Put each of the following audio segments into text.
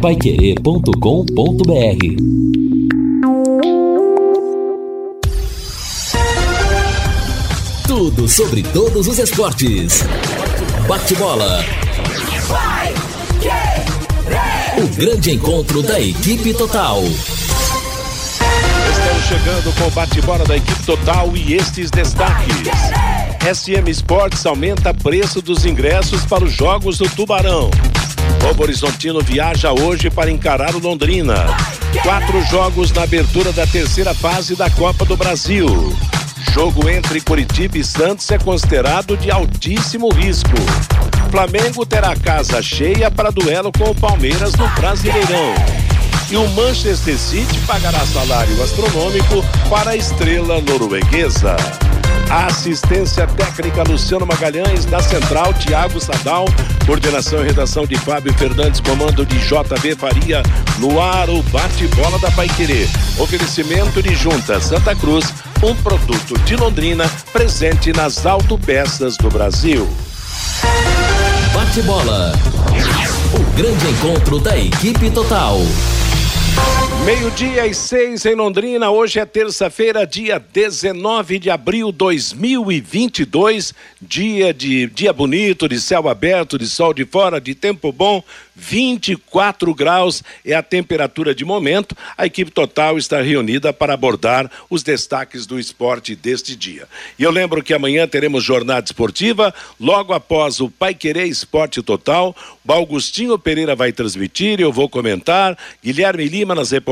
paiquerê.com.br Tudo sobre todos os esportes. Bate-bola. O grande encontro da equipe total. Estamos chegando com o bate-bola da equipe total e estes destaques. SM Sports aumenta preço dos ingressos para os Jogos do Tubarão. Novo Horizontino viaja hoje para encarar o Londrina. Quatro jogos na abertura da terceira fase da Copa do Brasil. Jogo entre Curitiba e Santos é considerado de altíssimo risco. Flamengo terá casa cheia para duelo com o Palmeiras no Brasileirão. E o Manchester City pagará salário astronômico para a estrela norueguesa. Assistência técnica Luciano Magalhães, da Central Tiago Sadal, coordenação e redação de Fábio Fernandes, comando de JB Faria, no ar o bate-bola da Paiquerê. Oferecimento de Junta Santa Cruz, um produto de Londrina presente nas autopeças do Brasil. Bate-bola. O grande encontro da equipe total. Meio-dia e seis em Londrina. Hoje é terça-feira, dia 19 de abril de 2022. Dia de dia bonito, de céu aberto, de sol de fora, de tempo bom. 24 graus é a temperatura de momento. A equipe total está reunida para abordar os destaques do esporte deste dia. E eu lembro que amanhã teremos jornada esportiva, logo após o Pai Querer Esporte Total. O Augustinho Pereira vai transmitir, eu vou comentar. Guilherme Lima nas reportagens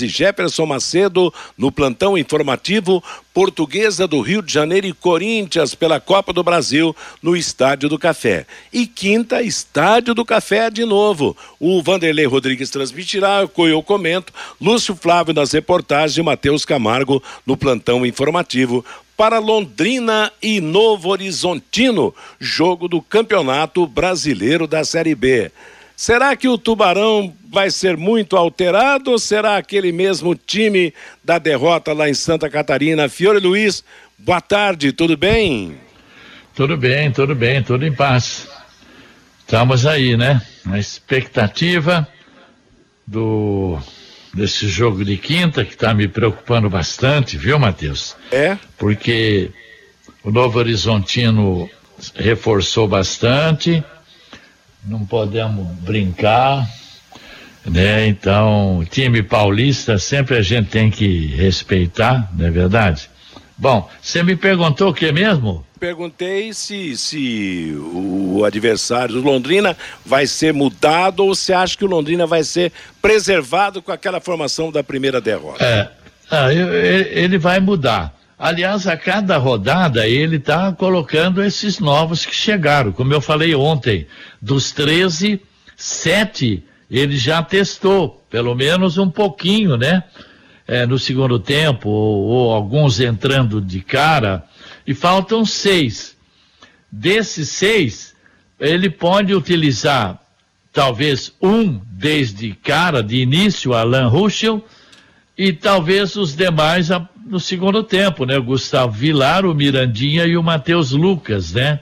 e Jefferson Macedo no plantão informativo. Portuguesa do Rio de Janeiro e Corinthians pela Copa do Brasil no Estádio do Café. E quinta, Estádio do Café de novo. O Vanderlei Rodrigues transmitirá, eu comento, Lúcio Flávio nas reportagens e Matheus Camargo no plantão informativo para Londrina e Novo Horizontino, jogo do Campeonato Brasileiro da Série B. Será que o Tubarão vai ser muito alterado ou será aquele mesmo time da derrota lá em Santa Catarina? Fiore Luiz, boa tarde, tudo bem? Tudo bem, tudo bem, tudo em paz. Estamos aí, né? Na expectativa do desse jogo de quinta que está me preocupando bastante, viu, Matheus? É? Porque o Novo Horizontino reforçou bastante não podemos brincar, né? Então, time paulista sempre a gente tem que respeitar, não é verdade? Bom, você me perguntou o que mesmo? Perguntei se, se o adversário do Londrina vai ser mudado ou você acha que o Londrina vai ser preservado com aquela formação da primeira derrota. É, ah, ele vai mudar. Aliás, a cada rodada ele está colocando esses novos que chegaram. Como eu falei ontem, dos 13, sete ele já testou, pelo menos um pouquinho, né? É, no segundo tempo, ou, ou alguns entrando de cara, e faltam seis. Desses seis, ele pode utilizar talvez um desde cara, de início, Alan Ruschel, e talvez os demais no segundo tempo, né? O Gustavo Vilar, o Mirandinha e o Matheus Lucas, né?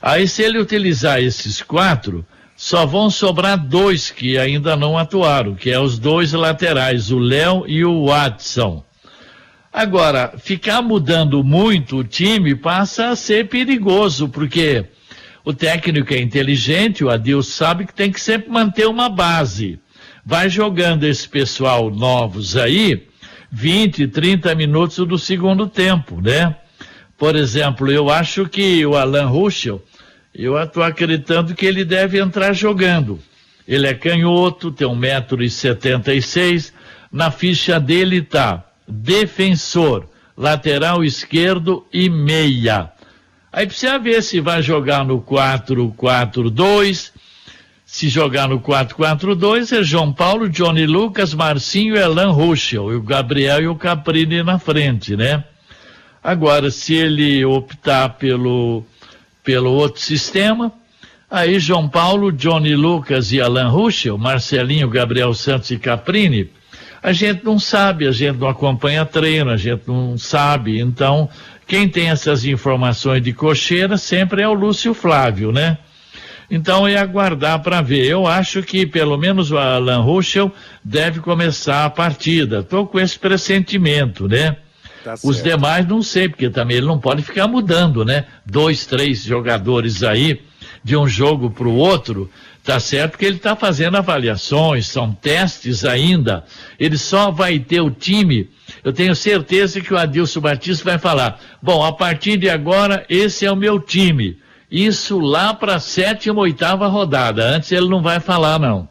Aí se ele utilizar esses quatro, só vão sobrar dois que ainda não atuaram, que é os dois laterais, o Léo e o Watson. Agora, ficar mudando muito o time passa a ser perigoso, porque o técnico é inteligente, o Adil sabe que tem que sempre manter uma base. Vai jogando esse pessoal novos aí, 20, 30 minutos do segundo tempo, né? Por exemplo, eu acho que o Alan Ruschel, eu estou acreditando que ele deve entrar jogando. Ele é canhoto, tem 1,76m, na ficha dele tá defensor, lateral esquerdo e meia. Aí precisa ver se vai jogar no 4-4-2, se jogar no 4-4-2 é João Paulo, Johnny Lucas, Marcinho, Elan Ruschel, e o Gabriel e o Caprini na frente, né? Agora, se ele optar pelo, pelo outro sistema, aí João Paulo, Johnny Lucas e Alan Ruschel, Marcelinho, Gabriel Santos e Caprini, a gente não sabe, a gente não acompanha treino, a gente não sabe. Então, quem tem essas informações de cocheira sempre é o Lúcio Flávio, né? Então é aguardar para ver. Eu acho que pelo menos o Alan Ruschel deve começar a partida. Estou com esse pressentimento, né? Tá Os demais não sei, porque também ele não pode ficar mudando, né? Dois, três jogadores aí de um jogo para o outro, tá certo que ele está fazendo avaliações, são testes ainda. Ele só vai ter o time. Eu tenho certeza que o Adilson Batista vai falar: bom, a partir de agora, esse é o meu time. Isso lá para sétima, oitava rodada. Antes ele não vai falar, não.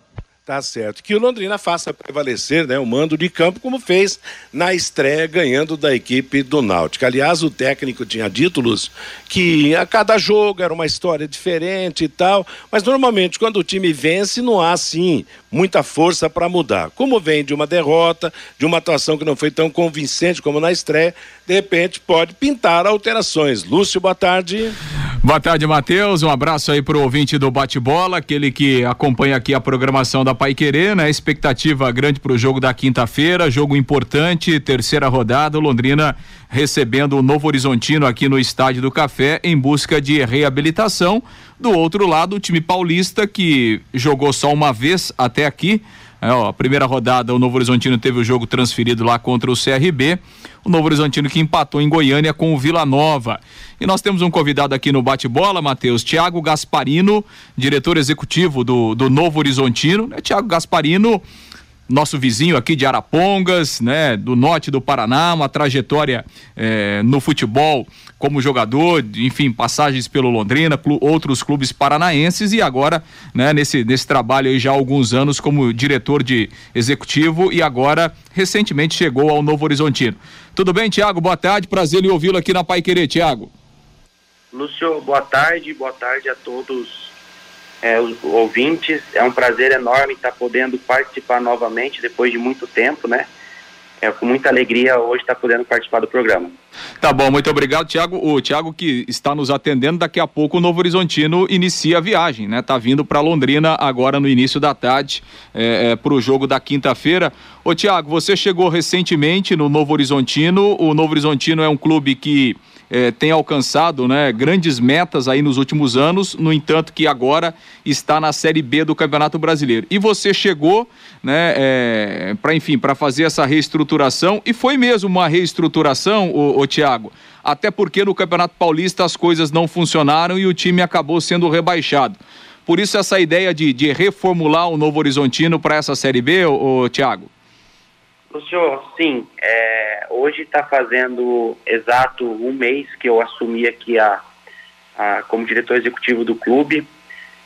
Tá certo. Que o Londrina faça prevalecer né, o mando de campo, como fez na estreia, ganhando da equipe do Náutico. Aliás, o técnico tinha títulos que a cada jogo era uma história diferente e tal, mas normalmente quando o time vence, não há, assim, muita força para mudar. Como vem de uma derrota, de uma atuação que não foi tão convincente como na estreia, de repente pode pintar alterações. Lúcio, boa tarde. Boa tarde, Matheus. Um abraço aí pro ouvinte do bate-bola, aquele que acompanha aqui a programação da Pai Querer, né? Expectativa grande pro jogo da quinta-feira, jogo importante, terceira rodada, Londrina recebendo o Novo Horizontino aqui no Estádio do Café em busca de reabilitação. Do outro lado, o time paulista que jogou só uma vez até aqui, é, ó, a primeira rodada, o Novo Horizontino teve o jogo transferido lá contra o CRB. O Novo Horizontino que empatou em Goiânia com o Vila Nova. E nós temos um convidado aqui no bate-bola, Matheus, Tiago Gasparino, diretor executivo do, do Novo Horizontino. Né? Tiago Gasparino nosso vizinho aqui de Arapongas, né, do norte do Paraná, uma trajetória eh, no futebol como jogador, enfim, passagens pelo Londrina, clu, outros clubes paranaenses e agora, né, nesse, nesse trabalho aí já há alguns anos como diretor de executivo e agora recentemente chegou ao Novo Horizontino. Tudo bem, Tiago? Boa tarde, prazer em ouvi-lo aqui na Pai Querer, Tiago. Lúcio, boa tarde, boa tarde a todos é, os ouvintes. É um prazer enorme estar podendo participar novamente depois de muito tempo, né? É com muita alegria hoje estar podendo participar do programa. Tá bom, muito obrigado, Tiago. O Tiago que está nos atendendo, daqui a pouco o Novo Horizontino inicia a viagem, né? Tá vindo para Londrina agora no início da tarde é, é, para o jogo da quinta-feira. Ô Tiago, você chegou recentemente no Novo Horizontino. O Novo Horizontino é um clube que eh, tem alcançado né, grandes metas aí nos últimos anos, no entanto que agora está na Série B do Campeonato Brasileiro. E você chegou, né, é, para enfim, para fazer essa reestruturação e foi mesmo uma reestruturação, o, o Thiago. Até porque no Campeonato Paulista as coisas não funcionaram e o time acabou sendo rebaixado. Por isso essa ideia de, de reformular o Novo Horizontino para essa Série B, o, o Thiago? Lúcio, sim, é, hoje está fazendo exato um mês que eu assumi aqui a, a como diretor executivo do clube.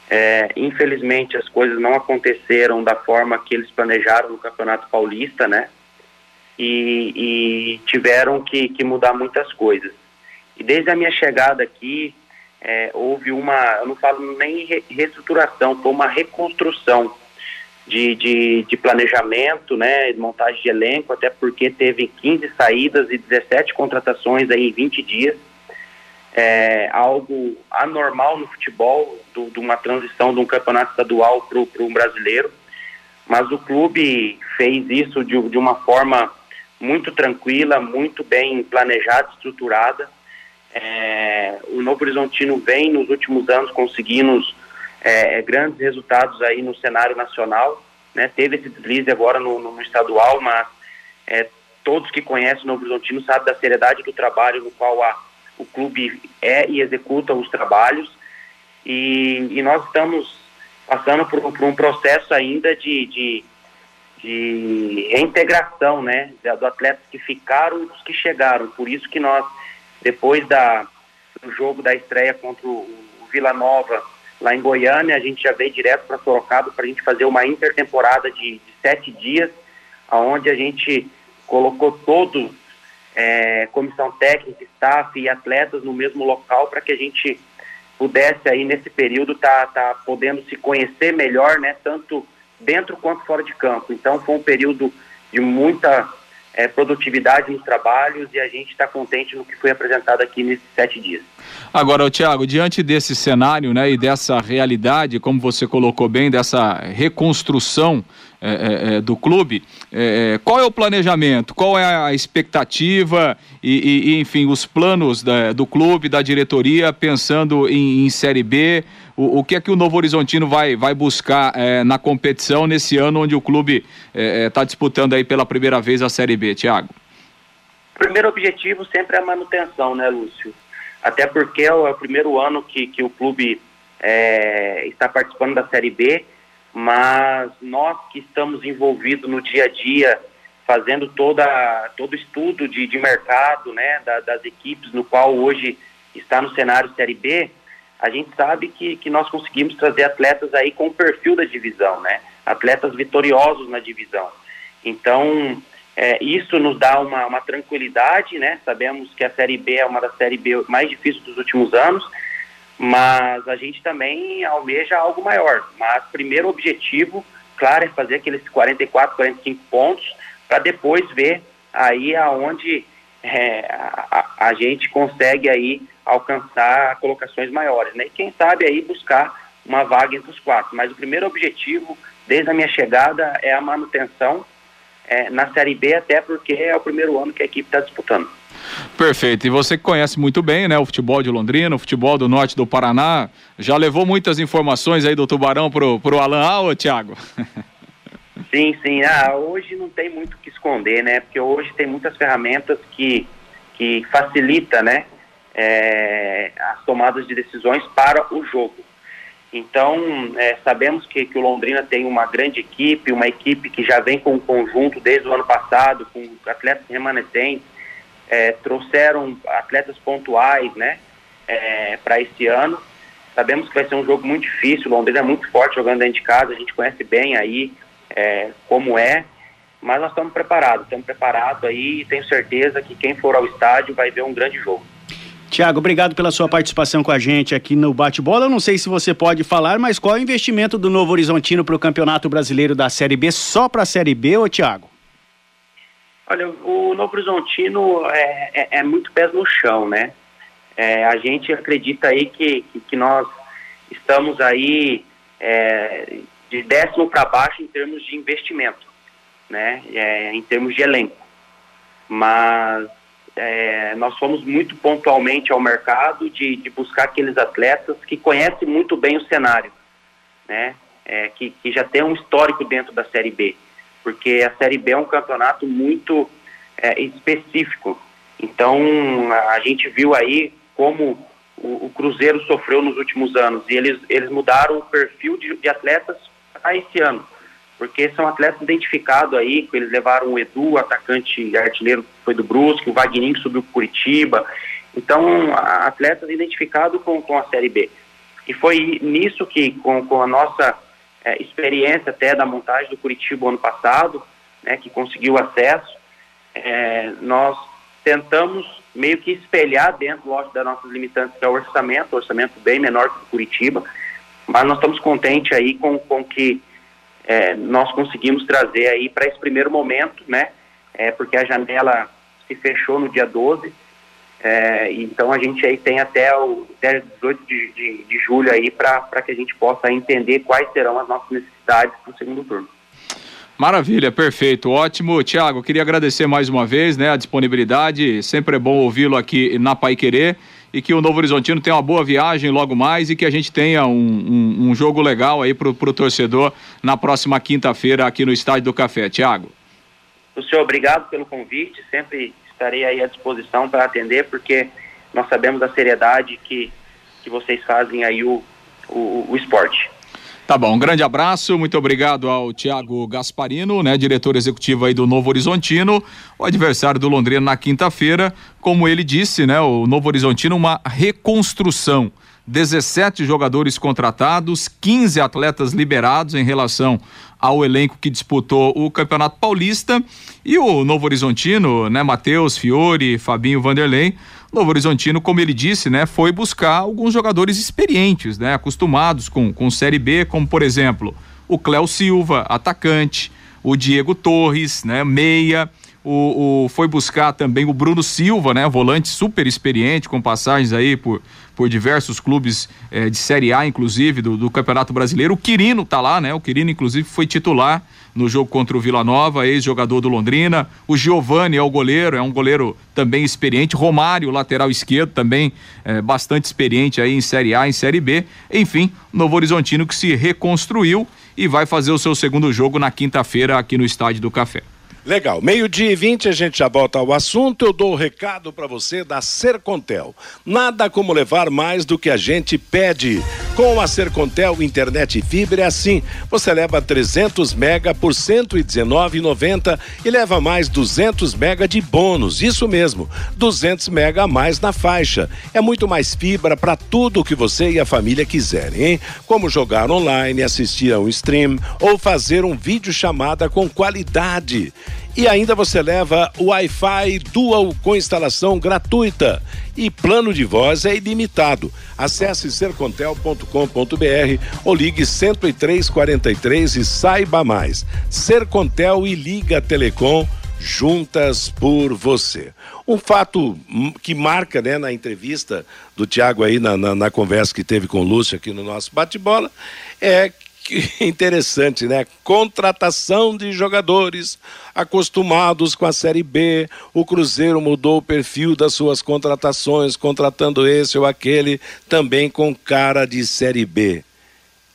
É, infelizmente as coisas não aconteceram da forma que eles planejaram no Campeonato Paulista, né? E, e tiveram que, que, mudar muitas coisas. E desde a minha chegada aqui, é, houve uma, eu não falo nem reestruturação, foi uma reconstrução de, de, de, planejamento, né, montagem de elenco, até porque teve 15 saídas e 17 contratações aí em 20 dias. É, algo anormal no futebol, de uma transição de um campeonato estadual para um brasileiro. Mas o clube fez isso de, de uma forma muito tranquila, muito bem planejada, estruturada. É, o Novo Horizontino vem nos últimos anos conseguindo é, é, grandes resultados aí no cenário nacional, né? Teve esse deslize agora no, no estadual, mas é, todos que conhecem o Novo Horizontino sabem da seriedade do trabalho no qual a, o clube é e executa os trabalhos e, e nós estamos passando por, por um processo ainda de, de, de reintegração, né, dos atletas que ficaram e dos que chegaram. Por isso que nós, depois da, do jogo da estreia contra o, o Vila Nova lá em Goiânia, a gente já veio direto para Sorocaba para a gente fazer uma intertemporada de, de, sete dias, aonde a gente colocou todos, é, comissão técnica, staff e atletas no mesmo local para que a gente pudesse aí nesse período tá, tá podendo se conhecer melhor, né, tanto dentro quanto fora de campo. Então foi um período de muita é, produtividade nos trabalhos e a gente está contente no que foi apresentado aqui nesses sete dias. Agora, Tiago, diante desse cenário né, e dessa realidade, como você colocou bem, dessa reconstrução é, é, é do clube, é, é, qual é o planejamento, qual é a expectativa? E, e enfim, os planos da, do clube, da diretoria, pensando em, em Série B, o, o que é que o Novo Horizontino vai, vai buscar é, na competição nesse ano onde o clube está é, disputando aí pela primeira vez a Série B, Thiago? Primeiro objetivo sempre é a manutenção, né, Lúcio? Até porque é o, é primeiro ano que, que o clube é, está participando da Série B, mas nós que estamos envolvidos no dia a dia, fazendo toda, todo estudo de, de mercado né, da, das equipes, no qual hoje está no cenário Série B, a gente sabe que, que nós conseguimos trazer atletas aí com o perfil da divisão, né? Atletas vitoriosos na divisão. Então, é, isso nos dá uma, uma, tranquilidade, né? Sabemos que a Série B é uma das Série B mais difíceis dos últimos anos, mas a gente também almeja algo maior. Mas primeiro objetivo, claro, é fazer aqueles 44, 45 pontos, para depois ver aí aonde é, a, a, gente consegue aí alcançar colocações maiores, né? E quem sabe aí buscar uma vaga entre os quatro. Mas o primeiro objetivo, desde a minha chegada, é a manutenção é, na Série B, até porque é o primeiro ano que a equipe está disputando. Perfeito. E você que conhece muito bem, né, o futebol de Londrina, o futebol do norte do Paraná, já levou muitas informações aí do Tubarão pro, pro Alan Al, Thiago? Sim, sim. Ah, hoje não tem muito o que esconder, né? Porque hoje tem muitas ferramentas que, que facilita, né, é, as tomadas de decisões para o jogo. Então, é, sabemos que, que o Londrina tem uma grande equipe, uma equipe que já vem com um conjunto desde o ano passado, com atletas remanescentes, é, trouxeram atletas pontuais, né, é, para esse ano. Sabemos que vai ser um jogo muito difícil, o Londrina é muito forte jogando dentro de casa, a gente conhece bem aí é, como é, mas nós estamos preparados, estamos preparados aí e tenho certeza que quem for ao estádio vai ver um grande jogo. Tiago, obrigado pela sua participação com a gente aqui no Bate-Bola. Eu não sei se você pode falar, mas qual é o investimento do Novo Horizontino para o Campeonato Brasileiro da Série B, só para a Série B, ô Tiago? Olha, o Novo Horizontino é, é, é muito pés no chão, né? É, a gente acredita aí que, que, que nós estamos aí é, de décimo para baixo em termos de investimento, né? É, em termos de elenco. Mas é, nós fomos muito pontualmente ao mercado de, de, buscar aqueles atletas que conhecem muito bem o cenário, né? É, que, que, já tem um histórico dentro da Série B, porque a Série B é um campeonato muito é, específico. Então a gente viu aí como o, o, Cruzeiro sofreu nos últimos anos e eles, eles mudaram o perfil de, de atletas a esse ano porque são atletas identificados aí, eles levaram o Edu, atacante artilheiro foi do Brusque, o Wagner subiu para Curitiba, então atletas identificados com, com a Série B. E foi nisso que, com, com a nossa é, experiência até da montagem do Curitiba ano passado, né, que conseguiu acesso, é, nós tentamos meio que espelhar dentro, lógico, das nossas limitantes, que é o orçamento, orçamento bem menor que o Curitiba, mas nós estamos contentes aí com, com que é, nós conseguimos trazer aí para esse primeiro momento, né? É, porque a janela se fechou no dia 12, é, então a gente aí tem até o até 18 de, de, de julho aí para que a gente possa entender quais serão as nossas necessidades para o segundo turno. Maravilha, perfeito, ótimo. Tiago, queria agradecer mais uma vez né, a disponibilidade, sempre é bom ouvi-lo aqui na Pai Querer e que o Novo Horizontino tenha uma boa viagem logo mais e que a gente tenha um, um, um jogo legal aí pro, pro torcedor na próxima quinta-feira aqui no Estádio do Café. Tiago. O senhor, obrigado pelo convite, sempre estarei aí à disposição para atender, porque nós sabemos da seriedade que, que vocês fazem aí o, o, o esporte. Tá bom, um grande abraço, muito obrigado ao Tiago Gasparino, né, diretor executivo aí do Novo Horizontino, o adversário do Londrina na quinta-feira, como ele disse, né, o Novo Horizontino uma reconstrução. 17 jogadores contratados, 15 atletas liberados em relação ao elenco que disputou o Campeonato Paulista e o Novo Horizontino, né, Matheus, Fiore, Fabinho Vanderlei, Novo Horizontino, como ele disse, né, foi buscar alguns jogadores experientes, né, acostumados com, com Série B, como por exemplo o Cléo Silva, atacante, o Diego Torres, né, meia, o, o, foi buscar também o Bruno Silva, né? Volante super experiente, com passagens aí por, por diversos clubes eh, de Série A, inclusive, do, do, Campeonato Brasileiro. O Quirino tá lá, né? O Quirino, inclusive, foi titular no jogo contra o Vila Nova, ex-jogador do Londrina. O Giovani é o goleiro, é um goleiro também experiente. Romário, lateral esquerdo, também eh, bastante experiente aí em Série A, em Série B. Enfim, Novo Horizontino que se reconstruiu e vai fazer o seu segundo jogo na quinta-feira aqui no Estádio do Café. Legal. Meio-dia e 20, a gente já volta ao assunto. Eu dou o recado para você da Sercontel. Nada como levar mais do que a gente pede. Com a Sercontel Internet e Fibra é assim. Você leva 300 mega por 119,90 e leva mais 200 mega de bônus. Isso mesmo, 200 mega a mais na faixa. É muito mais fibra para tudo que você e a família quiserem, hein? Como jogar online, assistir a um stream ou fazer um vídeo chamada com qualidade. E ainda você leva o Wi-Fi Dual com instalação gratuita. E plano de voz é ilimitado. Acesse sercontel.com.br ou ligue 10343 e saiba mais. Sercontel e Liga Telecom juntas por você. Um fato que marca né, na entrevista do Tiago aí, na, na, na, conversa que teve com o Lúcio aqui no nosso bate-bola, é que interessante, né? Contratação de jogadores acostumados com a Série B. O Cruzeiro mudou o perfil das suas contratações, contratando esse ou aquele, também com cara de Série B.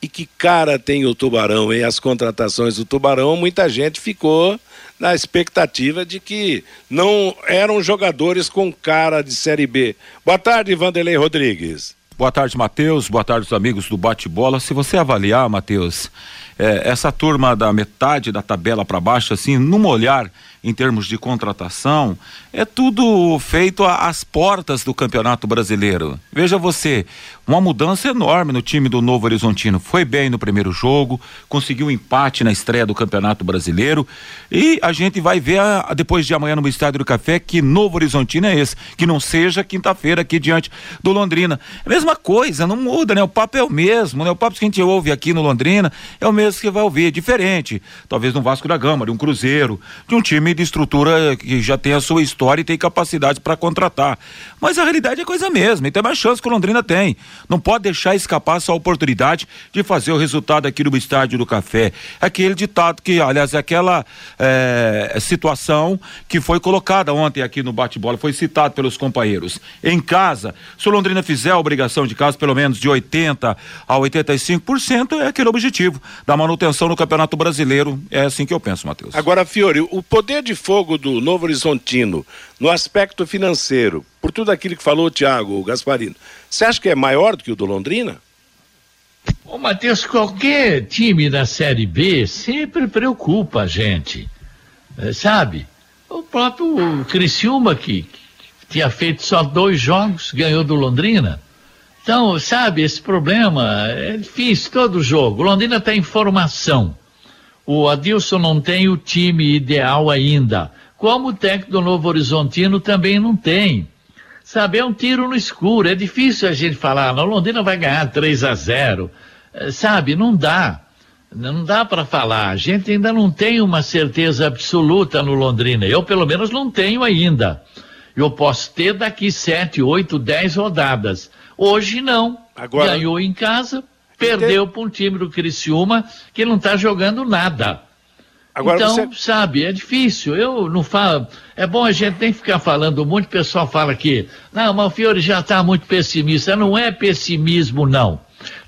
E que cara tem o Tubarão, hein? As contratações do Tubarão, muita gente ficou na expectativa de que não eram jogadores com cara de Série B. Boa tarde, Vanderlei Rodrigues. Boa tarde, Matheus. Boa tarde, os amigos do Bate-Bola. Se você avaliar, Matheus, é, essa turma da metade da tabela para baixo, assim, num olhar em termos de contratação, é tudo feito às portas do Campeonato Brasileiro. Veja você, uma mudança enorme no time do Novo Horizontino. Foi bem no primeiro jogo, conseguiu um empate na estreia do Campeonato Brasileiro e a gente vai ver a, a, depois de amanhã no Estádio do Café que Novo Horizontino é esse, que não seja quinta-feira aqui diante do Londrina. É mesma coisa, não muda, né? O papo é o mesmo, né? O papo que a gente ouve aqui no Londrina é o mesmo que vai ouvir, diferente. Talvez no Vasco da Gama, de um Cruzeiro, de um time de estrutura que já tem a sua história e tem capacidade para contratar. Mas a realidade é coisa mesma, e tem mais chance que o Londrina tem. Não pode deixar escapar essa oportunidade de fazer o resultado aqui no Estádio do Café. Aquele ditado que, aliás, é aquela é, situação que foi colocada ontem aqui no bate-bola, foi citado pelos companheiros. Em casa, se o Londrina fizer a obrigação de casa, pelo menos de 80% a 85%, é aquele objetivo da manutenção no Campeonato Brasileiro. É assim que eu penso, Matheus. Agora, Fiore, o poder de fogo do Novo Horizontino no aspecto financeiro, por tudo aquilo que falou o Tiago Gasparino, você acha que é maior do que o do Londrina? Ô, Matheus, qualquer time da Série B sempre preocupa a gente. É, sabe? O próprio Criciúma, que, que tinha feito só dois jogos, ganhou do Londrina. Então, sabe, esse problema é difícil todo jogo. Londrina tem formação. O Adilson não tem o time ideal ainda. Como o técnico do Novo Horizontino também não tem. Sabe, é um tiro no escuro. É difícil a gente falar, não, Londrina vai ganhar 3 a 0. É, sabe, não dá. Não dá para falar. A gente ainda não tem uma certeza absoluta no Londrina. Eu, pelo menos, não tenho ainda. Eu posso ter daqui sete, oito, dez rodadas. Hoje não. Agora... Ganhou em casa, perdeu para um time do Criciúma que não está jogando nada. Agora então, você... sabe, é difícil. Eu não falo. É bom a gente nem ficar falando muito. O pessoal fala que, não, o Fiore já está muito pessimista. Não é pessimismo, não.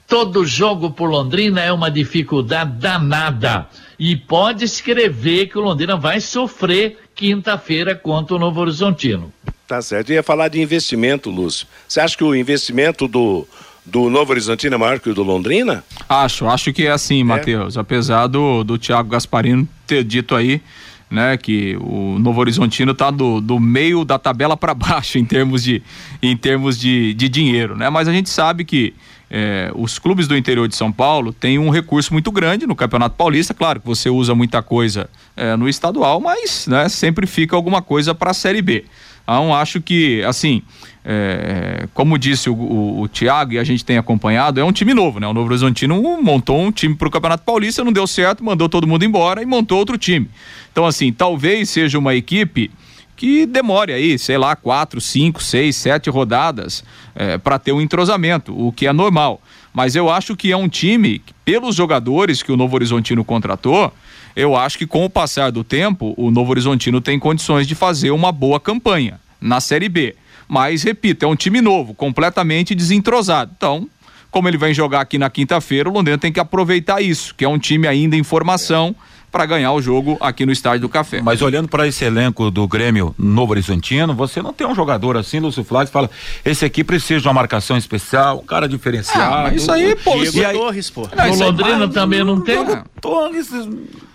Todo jogo por Londrina é uma dificuldade danada. E pode escrever que o Londrina vai sofrer quinta-feira contra o Novo Horizontino. Tá certo. Eu ia falar de investimento, Lúcio. Você acha que o investimento do, do Novo Horizontino é maior que o do Londrina? Acho, acho que é assim, é. Matheus. Apesar do, do Thiago Gasparino ter dito aí, né, que o Novo Horizontino está do, do meio da tabela para baixo em termos de em termos de, de dinheiro, né? Mas a gente sabe que é, os clubes do interior de São Paulo têm um recurso muito grande no Campeonato Paulista. Claro que você usa muita coisa é, no estadual, mas né, sempre fica alguma coisa para a Série B. Então, acho que, assim, é, como disse o, o, o Thiago e a gente tem acompanhado, é um time novo, né? O Novo Horizontino montou um time para o Campeonato Paulista, não deu certo, mandou todo mundo embora e montou outro time. Então, assim, talvez seja uma equipe que demore aí, sei lá, quatro, cinco, seis, sete rodadas é, para ter um entrosamento, o que é normal. Mas eu acho que é um time, pelos jogadores que o Novo Horizontino contratou, eu acho que com o passar do tempo, o Novo Horizontino tem condições de fazer uma boa campanha na Série B. Mas, repito, é um time novo, completamente desentrosado. Então, como ele vem jogar aqui na quinta-feira, o Londrina tem que aproveitar isso, que é um time ainda em formação. É para ganhar o jogo aqui no Estádio do Café. Mas olhando para esse elenco do Grêmio Novo Horizontino, você não tem um jogador assim, Lúcio Flávio, que fala: esse aqui precisa de uma marcação especial, um cara diferenciado. Ah, isso aí, pô. Diego e aí, Torres, pô. Não, o Londrina também não tem. Torres.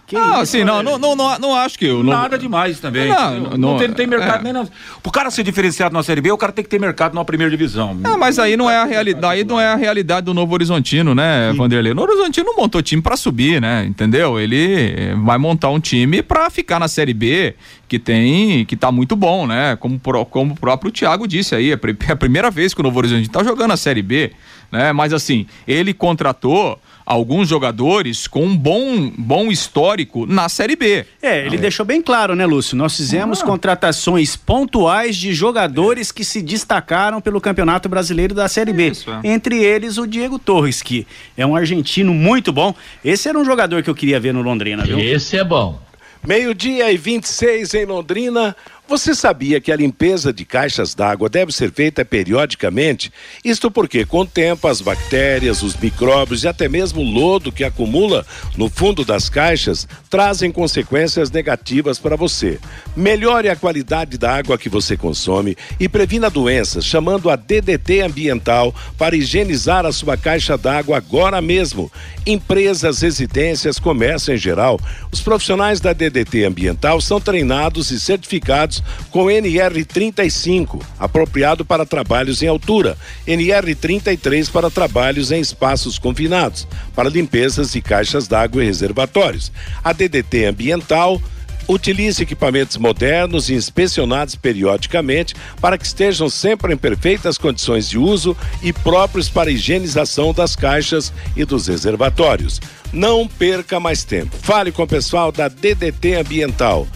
Que ah, isso, sim, não, não, não, não, não acho que eu. Não... Nada demais também. Não, não, não, tem, não tem mercado é. nem não. O cara ser diferenciado na Série B, o cara tem que ter mercado na primeira divisão. Ah, mas aí não é a realidade, aí não é a realidade do Novo Horizontino, né, sim. Vanderlei? O Novo Horizontino não montou time para subir, né? Entendeu? Ele vai montar um time para ficar na Série B, que tem, que tá muito bom, né? Como, como o próprio Thiago disse aí, é, é a primeira vez que o Novo Horizontino tá jogando a Série B, né? Mas assim, ele contratou alguns jogadores com um bom, bom histórico na Série B. É, ele ah, deixou bem claro, né, Lúcio? Nós fizemos ah. contratações pontuais de jogadores que se destacaram pelo Campeonato Brasileiro da Série B. Isso, é. Entre eles o Diego Torres, que é um argentino muito bom. Esse era um jogador que eu queria ver no Londrina, viu? Esse é bom. Meio-dia e 26 em Londrina. Você sabia que a limpeza de caixas d'água deve ser feita periodicamente? Isto porque, com o tempo, as bactérias, os micróbios e até mesmo o lodo que acumula no fundo das caixas trazem consequências negativas para você. Melhore a qualidade da água que você consome e previna doenças, chamando a DDT Ambiental para higienizar a sua caixa d'água agora mesmo. Empresas, residências, comércio em geral, os profissionais da DDT Ambiental são treinados e certificados com NR35, apropriado para trabalhos em altura, NR33 para trabalhos em espaços confinados, para limpezas de caixas d'água e reservatórios. A DDT ambiental Utilize equipamentos modernos e inspecionados periodicamente para que estejam sempre em perfeitas condições de uso e próprios para higienização das caixas e dos reservatórios. Não perca mais tempo. Fale com o pessoal da DDT Ambiental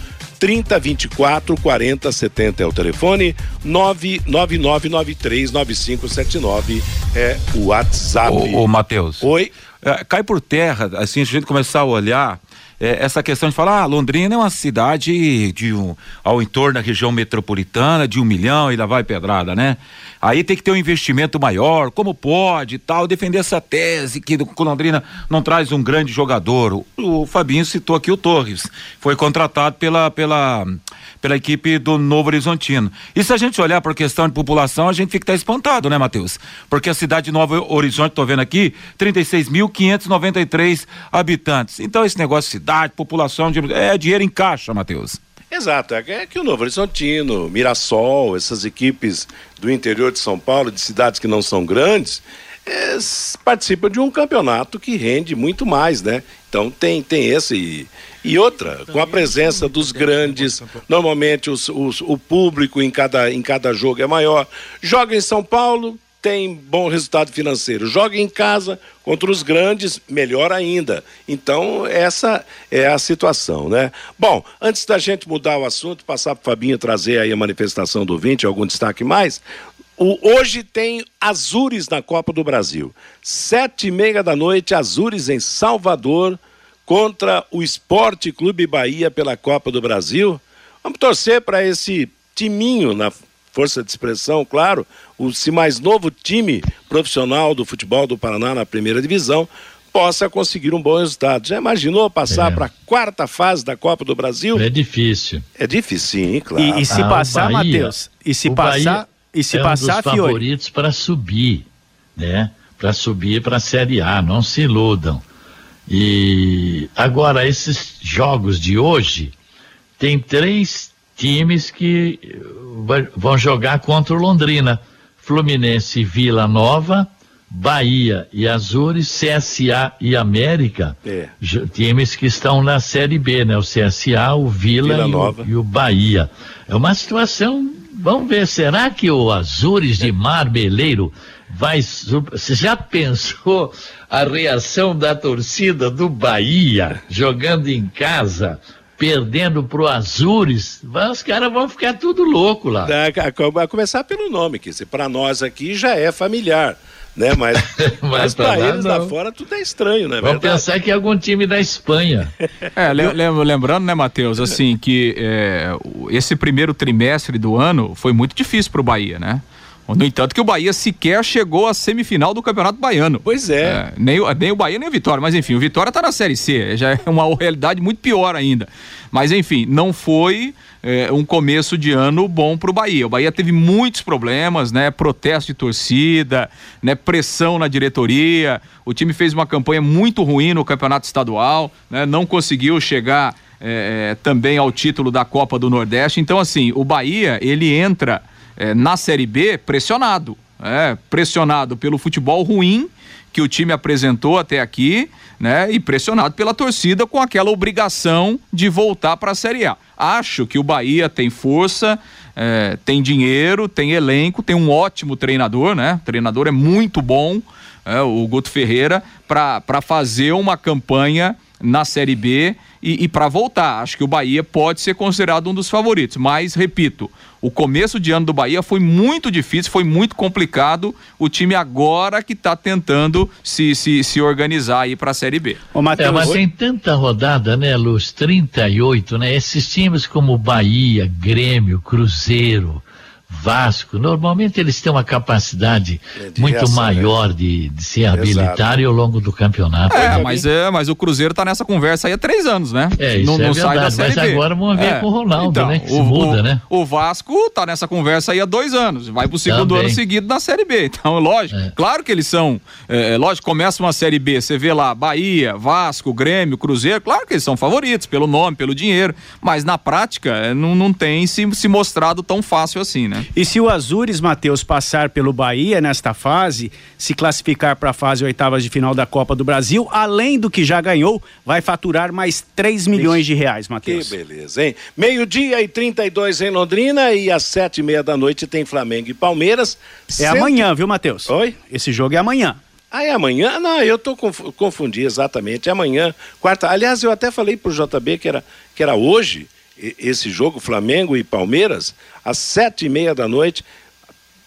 30 24 40 70 é o telefone, 999939579 é o WhatsApp. Ô, ô Matheus. Oi. É, cai por terra, assim, se a gente começar a olhar é, essa questão de falar, ah, Londrina é uma cidade de um, ao entorno da região metropolitana, de um milhão e lá vai pedrada, né? Aí tem que ter um investimento maior, como pode e tal, defender essa tese que Londrina não traz um grande jogador. O, o Fabinho citou aqui o Torres, foi contratado pela, pela, pela equipe do Novo Horizontino. E se a gente olhar para a questão de população, a gente fica até espantado, né, Matheus? Porque a cidade de Novo Horizonte, tô vendo aqui, 36.593 habitantes. Então esse negócio de cidade, população, é dinheiro em caixa, Matheus. Exato, é que o Novo Horizontino, Mirassol, essas equipes do interior de São Paulo, de cidades que não são grandes, é, participam de um campeonato que rende muito mais, né? Então tem, tem esse. E, e outra, com a presença dos grandes, normalmente os, os, o público em cada, em cada jogo é maior. Joga em São Paulo, tem bom resultado financeiro. Joga em casa contra os grandes, melhor ainda. Então, essa é a situação, né? Bom, antes da gente mudar o assunto, passar para o Fabinho trazer aí a manifestação do 20, algum destaque mais. O, hoje tem Azures na Copa do Brasil. Sete e meia da noite, Azures em Salvador contra o Esporte Clube Bahia pela Copa do Brasil. Vamos torcer para esse timinho na força de expressão, claro, o se mais novo time profissional do futebol do Paraná na primeira divisão possa conseguir um bom resultado. Já imaginou passar é. para a quarta fase da Copa do Brasil? É difícil. É difícil, sim, claro. E, e se ah, passar, Matheus, e se passar, e se é passar, um dos favoritos para subir, né? Para subir para a Série A, não se iludam. E agora esses jogos de hoje tem três times que vão jogar contra o Londrina. Fluminense Vila Nova, Bahia e Azures, CSA e América, é. times que estão na Série B, né? O CSA, o Vila, Vila e, o, e, o, Bahia. É uma situação Vamos ver, será que o Azures de Marbeleiro vai. Você já pensou a reação da torcida do Bahia jogando em casa? perdendo pro Azures, os caras vão ficar tudo louco lá. Vai começar pelo nome, que para nós aqui já é familiar. Né? Mas, mas para eles lá fora tudo é estranho, né? Vamos pensar que é algum time da Espanha. É, lembrando, né, Matheus, assim, que é, esse primeiro trimestre do ano foi muito difícil para o Bahia, né? No entanto, que o Bahia sequer chegou à semifinal do Campeonato Baiano. Pois é. é nem, nem o Bahia nem o Vitória, mas enfim, o Vitória está na Série C, já é uma realidade muito pior ainda. Mas enfim, não foi é, um começo de ano bom para o Bahia. O Bahia teve muitos problemas, né? Protesto de torcida, né? Pressão na diretoria. O time fez uma campanha muito ruim no Campeonato Estadual, né? Não conseguiu chegar é, é também ao título da Copa do Nordeste. Então, assim, o Bahia ele entra é, na Série B pressionado, é, pressionado pelo futebol ruim que o time apresentou até aqui, né? E pressionado pela torcida com aquela obrigação de voltar para a Série A. Acho que o Bahia tem força, é, tem dinheiro, tem elenco, tem um ótimo treinador, né? O treinador é muito bom, é, o Guto Ferreira, para fazer uma campanha na Série B e, e para voltar. Acho que o Bahia pode ser considerado um dos favoritos, mas repito, o começo de ano do Bahia foi muito difícil, foi muito complicado. O time agora que está tentando se, se, se organizar aí para a Série B. Ô, Mateus, é, mas tem tanta rodada, né, Luz? 38, né? Esses times como Bahia, Grêmio, Cruzeiro, Vasco, normalmente eles têm uma capacidade é muito reação, né? maior né? de, de se habilitar ao longo do campeonato. É, mas, é, mas o Cruzeiro está nessa conversa aí há três anos, né? É, isso não, é não verdade, sai da série mas B. agora vamos ver é. com o Ronaldo, então, né? Que o, muda, o, né? O Vasco está nessa conversa aí há dois anos, vai para o segundo Também. ano seguido na Série B. Então, lógico, é. claro que eles são, lógico, começa uma Série B, você vê lá Bahia, Vasco, Grêmio, Cruzeiro, claro que eles são favoritos pelo nome, pelo dinheiro, mas na prática não, não tem se, se mostrado tão fácil assim, né? E se o Azures, Matheus, passar pelo Bahia nesta fase, se classificar para a fase oitavas de final da Copa do Brasil, além do que já ganhou, vai faturar mais 3 milhões de reais, Matheus. Que beleza, hein? Meio-dia e 32 em Londrina e às sete e meia da noite tem Flamengo e Palmeiras. É Cento... amanhã, viu, Matheus? Oi? Esse jogo é amanhã. Ah, é amanhã? Não, eu tô conf confundi exatamente. É amanhã, quarta. Aliás, eu até falei pro JB que era, que era hoje esse jogo, Flamengo e Palmeiras, às sete e meia da noite.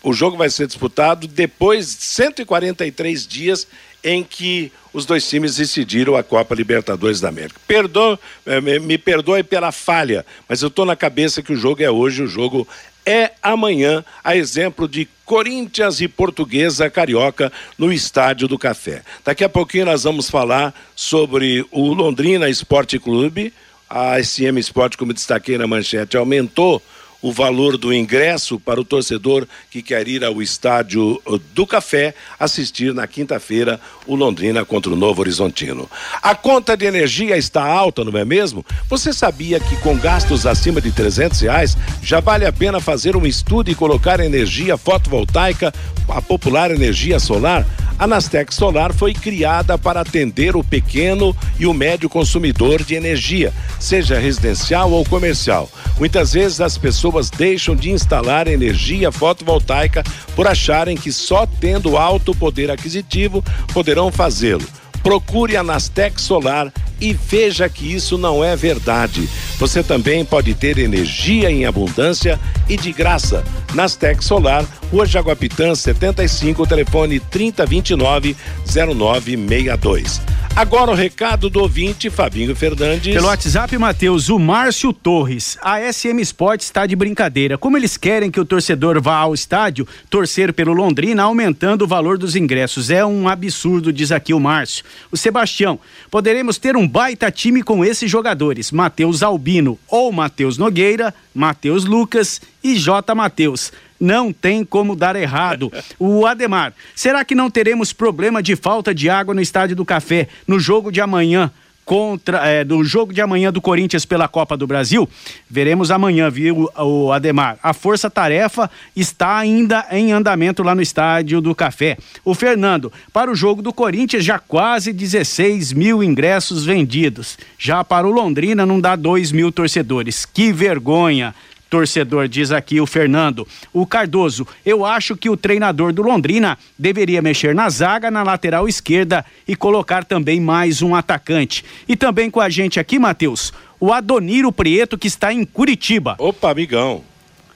O jogo vai ser disputado depois de 143 dias em que os dois times decidiram a Copa Libertadores da América. Perdoe, eh, me perdoe pela falha, mas eu estou na cabeça que o jogo é hoje, o jogo é amanhã, a exemplo de Corinthians e Portuguesa Carioca no Estádio do Café. Daqui a pouquinho nós vamos falar sobre o Londrina Esporte Clube. A SM Esporte, como destaquei na manchete, aumentou o valor do ingresso para o torcedor que quer ir ao estádio do Café assistir na quinta-feira o Londrina contra o Novo Horizontino. A conta de energia está alta, não é mesmo? Você sabia que com gastos acima de 300 reais já vale a pena fazer um estudo e colocar energia fotovoltaica, a popular energia solar? A Nastec Solar foi criada para atender o pequeno e o médio consumidor de energia, seja residencial ou comercial. Muitas vezes as pessoas deixam de instalar energia fotovoltaica por acharem que só tendo alto poder aquisitivo poderão fazê-lo. Procure a Nastec Solar e veja que isso não é verdade. Você também pode ter energia em abundância e de graça. Nastec Solar, Rua Jaguapitã 75, telefone 3029 0962. Agora o recado do ouvinte Fabinho Fernandes. Pelo WhatsApp, Matheus, o Márcio Torres. A SM Sport está de brincadeira. Como eles querem que o torcedor vá ao estádio torcer pelo Londrina, aumentando o valor dos ingressos. É um absurdo, diz aqui o Márcio. O Sebastião, poderemos ter um baita time com esses jogadores: Matheus Albino ou Matheus Nogueira, Matheus Lucas e J. Matheus não tem como dar errado. O Ademar, será que não teremos problema de falta de água no Estádio do Café no jogo de amanhã? contra é, do jogo de amanhã do Corinthians pela Copa do Brasil. Veremos amanhã, viu, o Ademar. A força-tarefa está ainda em andamento lá no Estádio do Café. O Fernando, para o jogo do Corinthians, já quase 16 mil ingressos vendidos. Já para o Londrina, não dá 2 mil torcedores. Que vergonha! Torcedor, diz aqui o Fernando. O Cardoso, eu acho que o treinador do Londrina deveria mexer na zaga, na lateral esquerda e colocar também mais um atacante. E também com a gente aqui, Matheus, o Adoniro Prieto, que está em Curitiba. Opa, amigão.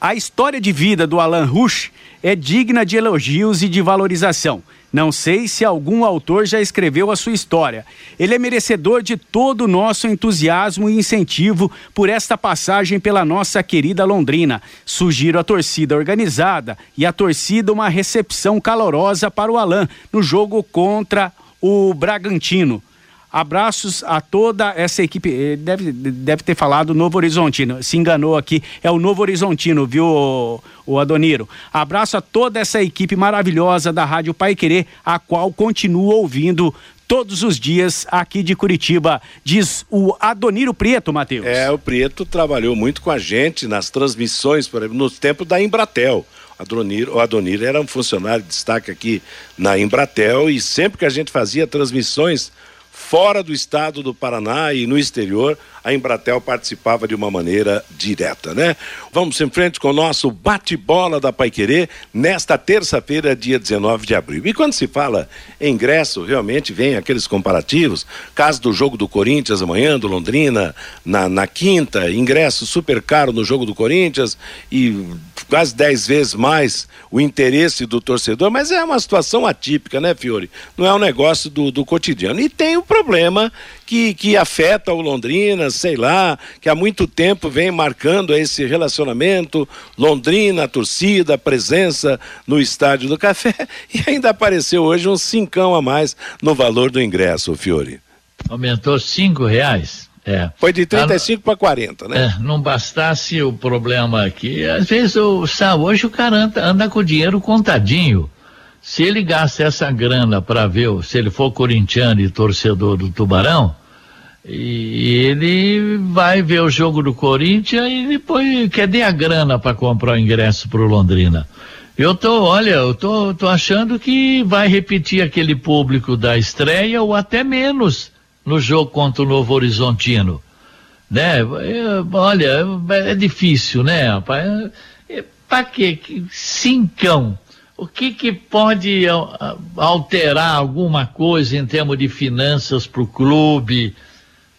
A história de vida do Alan Rush é digna de elogios e de valorização. Não sei se algum autor já escreveu a sua história. Ele é merecedor de todo o nosso entusiasmo e incentivo por esta passagem pela nossa querida Londrina. Sugiro à torcida organizada e à torcida uma recepção calorosa para o Alan no jogo contra o Bragantino. Abraços a toda essa equipe. Eh, deve, deve ter falado Novo Horizontino. Se enganou aqui. É o Novo Horizontino, viu, o, Adoniro? Abraço a toda essa equipe maravilhosa da Rádio Pai Querer, a qual continuo ouvindo todos os dias aqui de Curitiba, diz o Adoniro Prieto, Matheus. É, o Prieto trabalhou muito com a gente nas transmissões, por exemplo, no tempo da Embratel. Adonir, o Adonir era um funcionário de destaque aqui na Embratel e sempre que a gente fazia transmissões fora do estado do Paraná e no exterior, a Embratel participava de uma maneira direta, né? Vamos em frente com o nosso bate-bola da Paiquerê nesta terça-feira, dia 19 de abril. E quando se fala em ingresso, realmente vem aqueles comparativos, caso do jogo do Corinthians amanhã, do Londrina, na, na quinta, ingresso super caro no jogo do Corinthians e quase dez vezes mais o interesse do torcedor, mas é uma situação atípica, né, Fiore? Não é um negócio do, do cotidiano. E tem o problema que, que afeta o Londrina, sei lá, que há muito tempo vem marcando esse relacionamento, Londrina, a torcida, a presença no Estádio do Café, e ainda apareceu hoje um cincão a mais no valor do ingresso, Fiore. Aumentou cinco reais? É. Foi de 35 para 40, né? É, não bastasse o problema aqui, às vezes, o, sabe, hoje o cara anda, anda com o dinheiro contadinho. Se ele gasta essa grana para ver, se ele for corintiano e torcedor do Tubarão, e ele vai ver o jogo do Corinthians e depois cadê a grana para comprar o ingresso para o Londrina? Eu tô, olha, eu tô, tô achando que vai repetir aquele público da estreia ou até menos no jogo contra o Novo Horizontino. Né? Olha, é difícil, né, rapaz? É, pra quê? Cincão. O que que pode alterar alguma coisa em termos de finanças para o clube?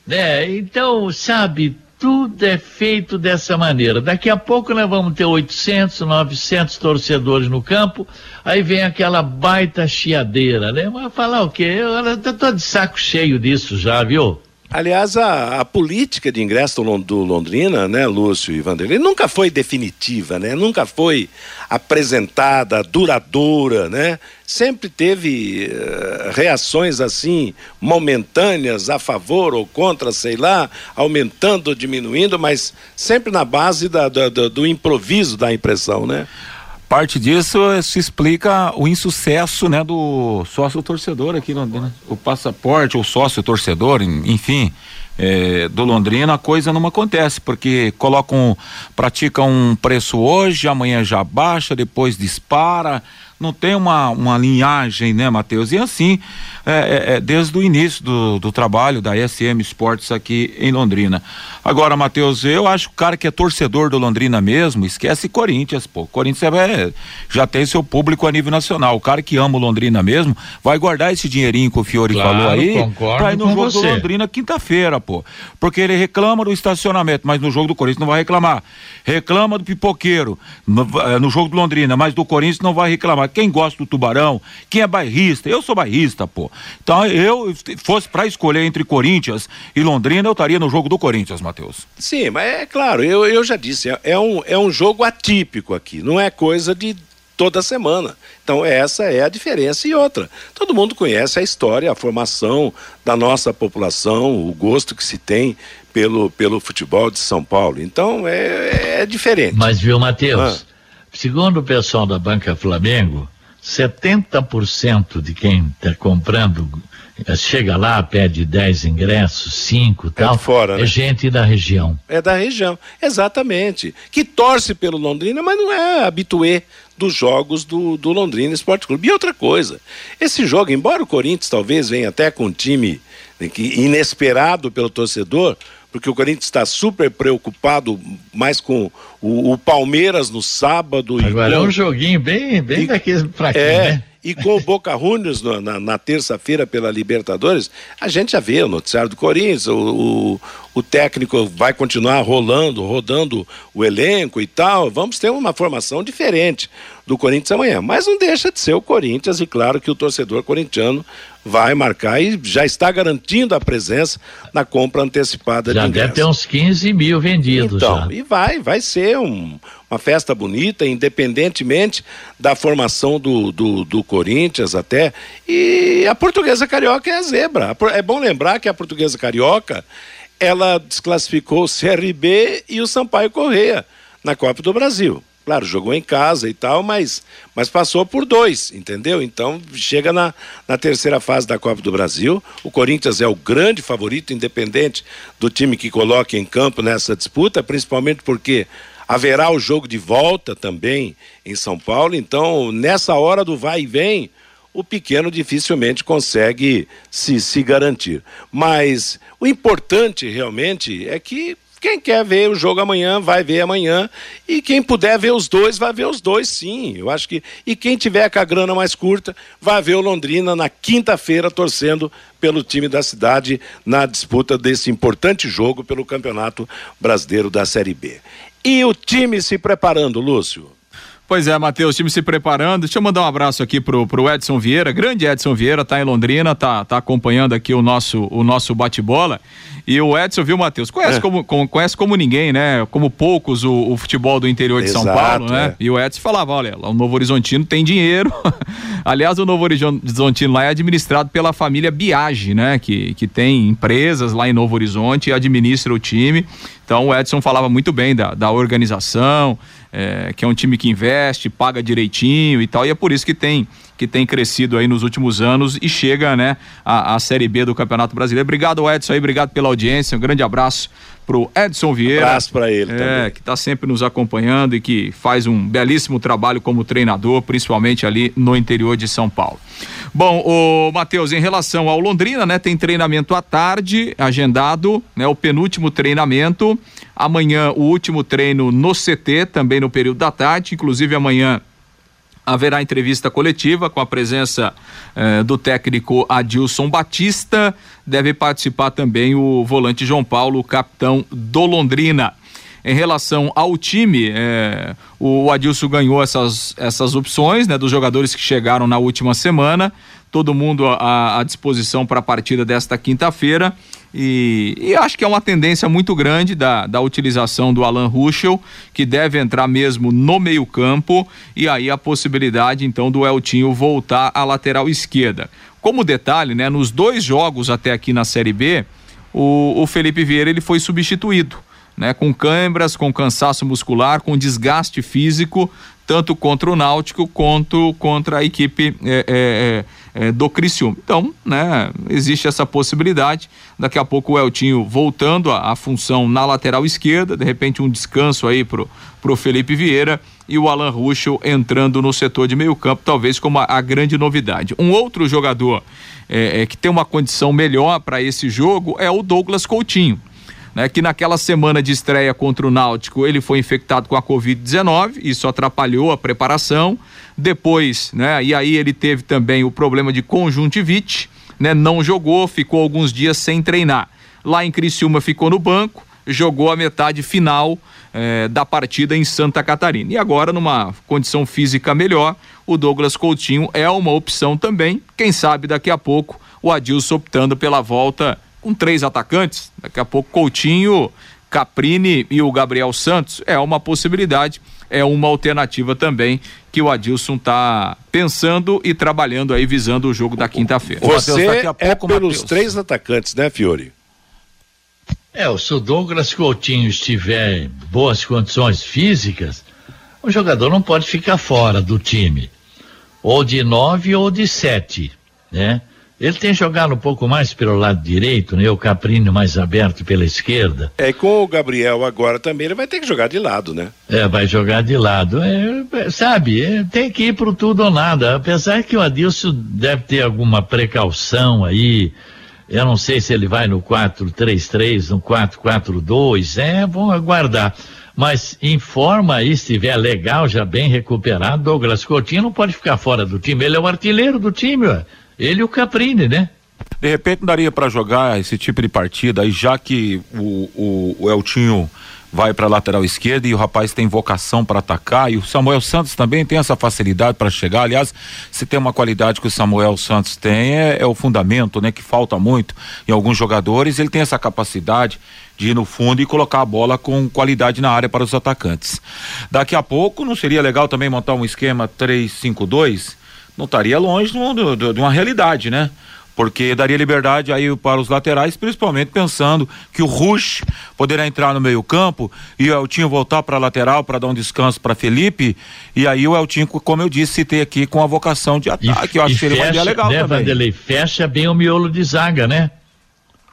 Né? Então, sabe, tudo é feito dessa maneira. Daqui a pouco nós vamos ter 800, 900 torcedores no campo, aí vem aquela baita chiadeira, né? Mas falar o quê? Eu tô de saco cheio disso já, viu? Aliás, a, a, política de ingresso do, Londrina, né, Lúcio e Vanderlei, nunca foi definitiva, né? Nunca foi apresentada, duradoura, né? Sempre teve uh, reações assim, momentâneas, a favor ou contra, sei lá, aumentando ou diminuindo, mas sempre na base da, do, do improviso da impressão, né? Parte disso se explica o insucesso né, do sócio torcedor aqui Londrina. O passaporte, o sócio torcedor, enfim, é, do Londrina, a coisa não acontece, porque colocam, praticam um preço hoje, amanhã já baixa, depois dispara não tem uma, uma linhagem, né, Matheus? E assim, é, é, é desde o início do, do trabalho da SM Sports aqui em Londrina. Agora, Matheus, eu acho que o cara que é torcedor do Londrina mesmo, esquece Corinthians, pô. Corinthians é, já tem seu público a nível nacional. O cara que ama o Londrina mesmo vai guardar esse dinheirinho que o Fiore claro, falou aí pra ir no jogo você. do Londrina quinta-feira, pô. Porque ele reclama do estacionamento, mas no jogo do Corinthians não vai reclamar. Reclama do pipoqueiro no, eh, no jogo do Londrina, mas do Corinthians não vai reclamar quem gosta do Tubarão, quem é bairrista, eu sou bairrista, pô. Então eu fosse para escolher entre Corinthians e Londrina, eu estaria no jogo do Corinthians, Matheus. Sim, mas é claro, eu, eu já disse, é, é, um, é um jogo atípico aqui, não é coisa de toda semana. Então essa é a diferença e outra. Todo mundo conhece a história, a formação da nossa população, o gosto que se tem pelo, pelo futebol de São Paulo. Então é, é diferente. Mas viu, Matheus? Ah Segundo o pessoal da Banca Flamengo, 70% de quem está comprando eh, chega lá, pede 10 ingressos, 5 tal, é, fora, né? é gente da região. É da região, exatamente. Que torce pelo Londrina, mas não é habituê dos jogos do, do Londrina Esporte Clube. E outra coisa, esse jogo, embora o Corinthians talvez venha até com um time inesperado pelo torcedor, porque o Corinthians está super preocupado mais com o, o Palmeiras no sábado. Agora é um joguinho bem, bem daqueles fraquinhos, é, né? E com o Boca Juniors na, na, na terça-feira pela Libertadores, a gente já vê o noticiário do Corinthians, o, o, o, técnico vai continuar rolando, rodando o elenco e tal. Vamos ter uma formação diferente do Corinthians amanhã. Mas não deixa de ser o Corinthians, e claro que o torcedor corintiano vai marcar e já está garantindo a presença na compra antecipada já de ingresso. deve ter uns 15 mil vendidos. Então, já. e vai, vai ser um, uma festa bonita, independentemente da formação do, do, do, Corinthians até. E a portuguesa carioca é a zebra. É bom lembrar que a portuguesa carioca ela desclassificou o CRB e o Sampaio Correia na Copa do Brasil. Claro, jogou em casa e tal, mas, mas passou por dois, entendeu? Então chega na, na terceira fase da Copa do Brasil. O Corinthians é o grande favorito, independente do time que coloque em campo nessa disputa, principalmente porque haverá o jogo de volta também em São Paulo. Então, nessa hora do vai e vem, o pequeno dificilmente consegue se, se garantir. Mas o importante realmente é que quem quer ver o jogo amanhã, vai ver amanhã. E quem puder ver os dois, vai ver os dois, sim. Eu acho que. E quem tiver com a grana mais curta, vai ver o Londrina na quinta-feira, torcendo pelo time da cidade na disputa desse importante jogo pelo Campeonato Brasileiro da Série B. E o time se preparando, Lúcio? Pois é, Matheus, time se preparando. Deixa eu mandar um abraço aqui pro, pro Edson Vieira, grande Edson Vieira, tá em Londrina, tá, tá acompanhando aqui o nosso, o nosso bate-bola. E o Edson, viu, Matheus? Conhece, é. como, conhece como ninguém, né? Como poucos o, o futebol do interior de Exato, São Paulo, né? É. E o Edson falava: olha, o Novo Horizontino tem dinheiro. Aliás, o Novo Horizontino lá é administrado pela família Biage, né? Que, que tem empresas lá em Novo Horizonte e administra o time. Então o Edson falava muito bem da, da organização, é, que é um time que investe, paga direitinho e tal, e é por isso que tem que tem crescido aí nos últimos anos e chega, né, à, à Série B do Campeonato Brasileiro. Obrigado, Edson, aí, obrigado pela audiência, um grande abraço pro Edson Vieira. Um abraço para ele é, também. que está sempre nos acompanhando e que faz um belíssimo trabalho como treinador, principalmente ali no interior de São Paulo. Bom, o Matheus, em relação ao Londrina, né, tem treinamento à tarde, agendado, né, o penúltimo treinamento. Amanhã o último treino no CT, também no período da tarde, inclusive amanhã haverá entrevista coletiva com a presença eh, do técnico Adilson Batista. Deve participar também o volante João Paulo, capitão do Londrina. Em relação ao time, eh, o Adilson ganhou essas, essas opções né, dos jogadores que chegaram na última semana. Todo mundo à, à disposição para a partida desta quinta-feira. E, e, acho que é uma tendência muito grande da, da utilização do Alan Ruschel, que deve entrar mesmo no meio-campo, e aí a possibilidade então do Eltinho voltar à lateral esquerda. Como detalhe, né, nos dois jogos até aqui na Série B, o, o Felipe Vieira ele foi substituído. Né, com câimbras, com cansaço muscular, com desgaste físico, tanto contra o Náutico quanto contra a equipe é, é, é, do Criciúma. Então, né, existe essa possibilidade. Daqui a pouco o Eltinho voltando à função na lateral esquerda, de repente um descanso aí pro, pro Felipe Vieira e o Alan Ruschel entrando no setor de meio campo, talvez como a, a grande novidade. Um outro jogador é, é, que tem uma condição melhor para esse jogo é o Douglas Coutinho né, que naquela semana de estreia contra o Náutico ele foi infectado com a Covid-19, isso atrapalhou a preparação. Depois, né, e aí ele teve também o problema de conjuntivite, né, não jogou, ficou alguns dias sem treinar. Lá em Criciúma ficou no banco, jogou a metade final eh, da partida em Santa Catarina. E agora, numa condição física melhor, o Douglas Coutinho é uma opção também. Quem sabe daqui a pouco o Adilson optando pela volta com três atacantes, daqui a pouco Coutinho, Caprini e o Gabriel Santos, é uma possibilidade, é uma alternativa também que o Adilson está pensando e trabalhando aí visando o jogo da quinta-feira. Você Mateus, é pelos Mateus. três atacantes, né, Fiore? É, se o Douglas Coutinho estiver em boas condições físicas, o jogador não pode ficar fora do time. Ou de nove ou de sete, né? Ele tem jogado um pouco mais pelo lado direito, né? O Caprini mais aberto pela esquerda. É, com o Gabriel agora também, ele vai ter que jogar de lado, né? É, vai jogar de lado. É, sabe, é, tem que ir pro tudo ou nada. Apesar que o Adilson deve ter alguma precaução aí. Eu não sei se ele vai no 4-3-3, no 4-4-2. É, vamos aguardar. Mas informa aí, se estiver legal, já bem recuperado, Douglas Coutinho não pode ficar fora do time. Ele é o artilheiro do time, ué. Ele e o Caprini, né? De repente daria para jogar esse tipo de partida aí, já que o, o, o Eltinho vai para lateral esquerda e o rapaz tem vocação para atacar e o Samuel Santos também tem essa facilidade para chegar. Aliás, se tem uma qualidade que o Samuel Santos tem é, é, o fundamento, né, que falta muito em alguns jogadores. Ele tem essa capacidade de ir no fundo e colocar a bola com qualidade na área para os atacantes. Daqui a pouco não seria legal também montar um esquema 3-5-2? Não estaria longe de uma realidade, né? porque daria liberdade aí para os laterais, principalmente pensando que o Rush poderá entrar no meio-campo e o Eltinho voltar para a lateral para dar um descanso para Felipe. E aí o Eltinho, como eu disse, citei aqui com a vocação de ataque. E, eu acho que seria uma ideia legal né, também. Vanderlei, fecha bem o miolo de zaga, né?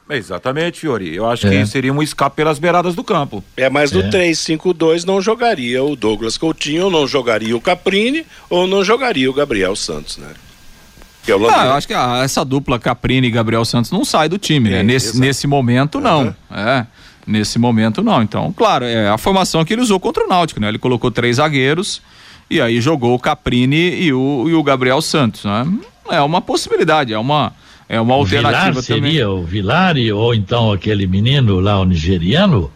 Exatamente, Fiori. Eu acho é. que seria um escape pelas beiradas do campo. É, mas no é. 3-5-2 não jogaria o Douglas Coutinho, não jogaria o Caprini, ou não jogaria o Gabriel Santos, né? Que é o ah, eu acho que ah, essa dupla Caprini e Gabriel Santos não sai do time, né? Nesse, nesse momento, não. Uhum. É. Nesse momento, não. Então, claro, é a formação que ele usou contra o Náutico, né? Ele colocou três zagueiros e aí jogou o Caprini e o, e o Gabriel Santos, né? É uma possibilidade, é uma, é uma alternativa Vilar também. seria o Vilari ou então aquele menino lá, o nigeriano?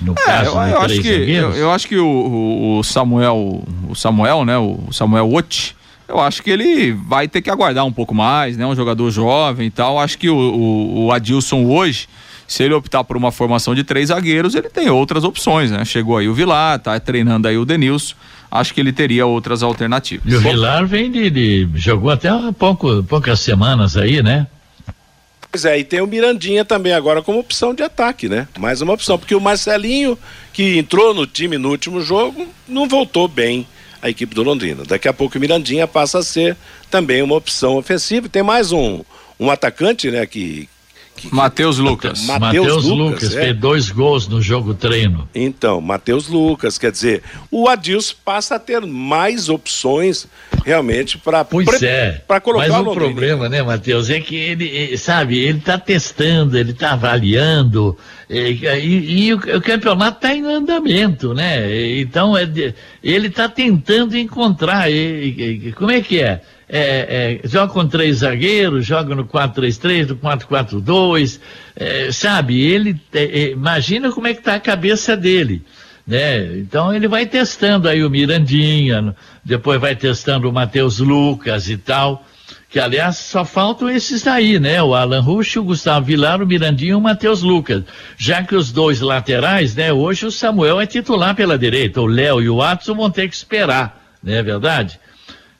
No é, caso, eu, eu acho que, eu, eu, acho que o, o, Samuel, o Samuel, né? O Samuel Oti, eu acho que ele vai ter que aguardar um pouco mais, né? Um jogador jovem e tal. Acho que o, o, o Adilson hoje, se ele optar por uma formação de três zagueiros, ele tem outras opções, né? Chegou aí o Vilar, tá treinando aí o Denilson. Acho que ele teria outras alternativas. E o Vilar vem de, de, jogou até há pouco, poucas semanas aí, né? Pois é, e tem o Mirandinha também agora como opção de ataque, né? Mais uma opção, porque o Marcelinho, que entrou no time no último jogo, não voltou bem a equipe do Londrina. Daqui a pouco o Mirandinha passa a ser também uma opção ofensiva. Tem mais um, um atacante, né, que, Matheus Lucas. Matheus Lucas, Lucas é. fez dois gols no jogo treino. Então, Matheus Lucas, quer dizer, o Adilson passa a ter mais opções realmente para Pois é. Para colocar Mas o, o problema, né, Matheus, é que ele, sabe, ele está testando, ele está avaliando, e, e, e o, o, campeonato está em andamento, né? Então, é de, ele está tentando encontrar, e, como é que é? É, é, joga com três zagueiros, joga no 4-3-3, no 4-4-2, é, sabe? Ele é, imagina como é que está a cabeça dele. Né? Então ele vai testando aí o Mirandinha, depois vai testando o Matheus Lucas e tal, que aliás só faltam esses aí, né? O Alan Rush, o Gustavo Vilar, o Mirandinha e o Matheus Lucas. Já que os dois laterais, né? Hoje o Samuel é titular pela direita, o Léo e o Watson vão ter que esperar, não é verdade?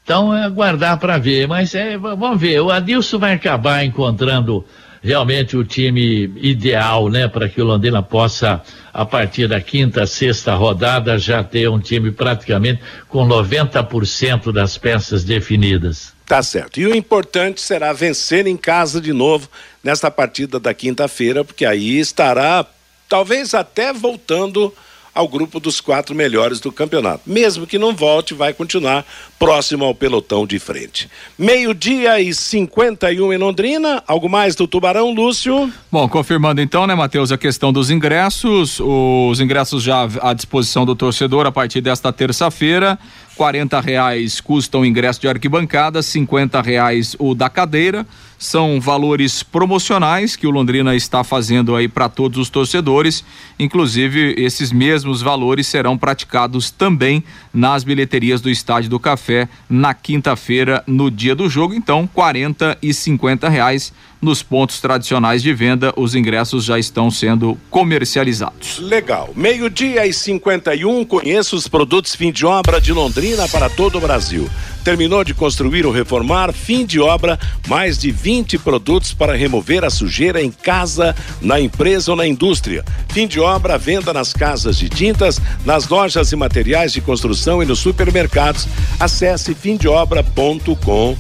Então é aguardar para ver, mas é, vamos ver, o Adilson vai acabar encontrando realmente o time ideal, né, para que o Londrina possa, a partir da quinta, sexta rodada, já ter um time praticamente com 90% das peças definidas. Tá certo. E o importante será vencer em casa de novo nesta partida da quinta-feira, porque aí estará talvez até voltando ao grupo dos quatro melhores do campeonato. Mesmo que não volte, vai continuar próximo ao pelotão de frente. Meio-dia e 51 em Londrina. Algo mais do Tubarão, Lúcio? Bom, confirmando então, né, Matheus, a questão dos ingressos. Os ingressos já à disposição do torcedor a partir desta terça-feira. Quarenta reais custa o ingresso de arquibancada, cinquenta reais o da cadeira são valores promocionais que o Londrina está fazendo aí para todos os torcedores. Inclusive, esses mesmos valores serão praticados também nas bilheterias do Estádio do Café na quinta-feira, no dia do jogo. Então, 40 e 50 reais nos pontos tradicionais de venda, os ingressos já estão sendo comercializados. Legal. Meio-dia e 51, conheça os produtos fim de obra de Londrina para todo o Brasil. Terminou de construir ou reformar, fim de obra, mais de 20 produtos para remover a sujeira em casa, na empresa ou na indústria. Fim de obra, venda nas casas de tintas, nas lojas e materiais de construção e nos supermercados. Acesse fimdeobra.com.br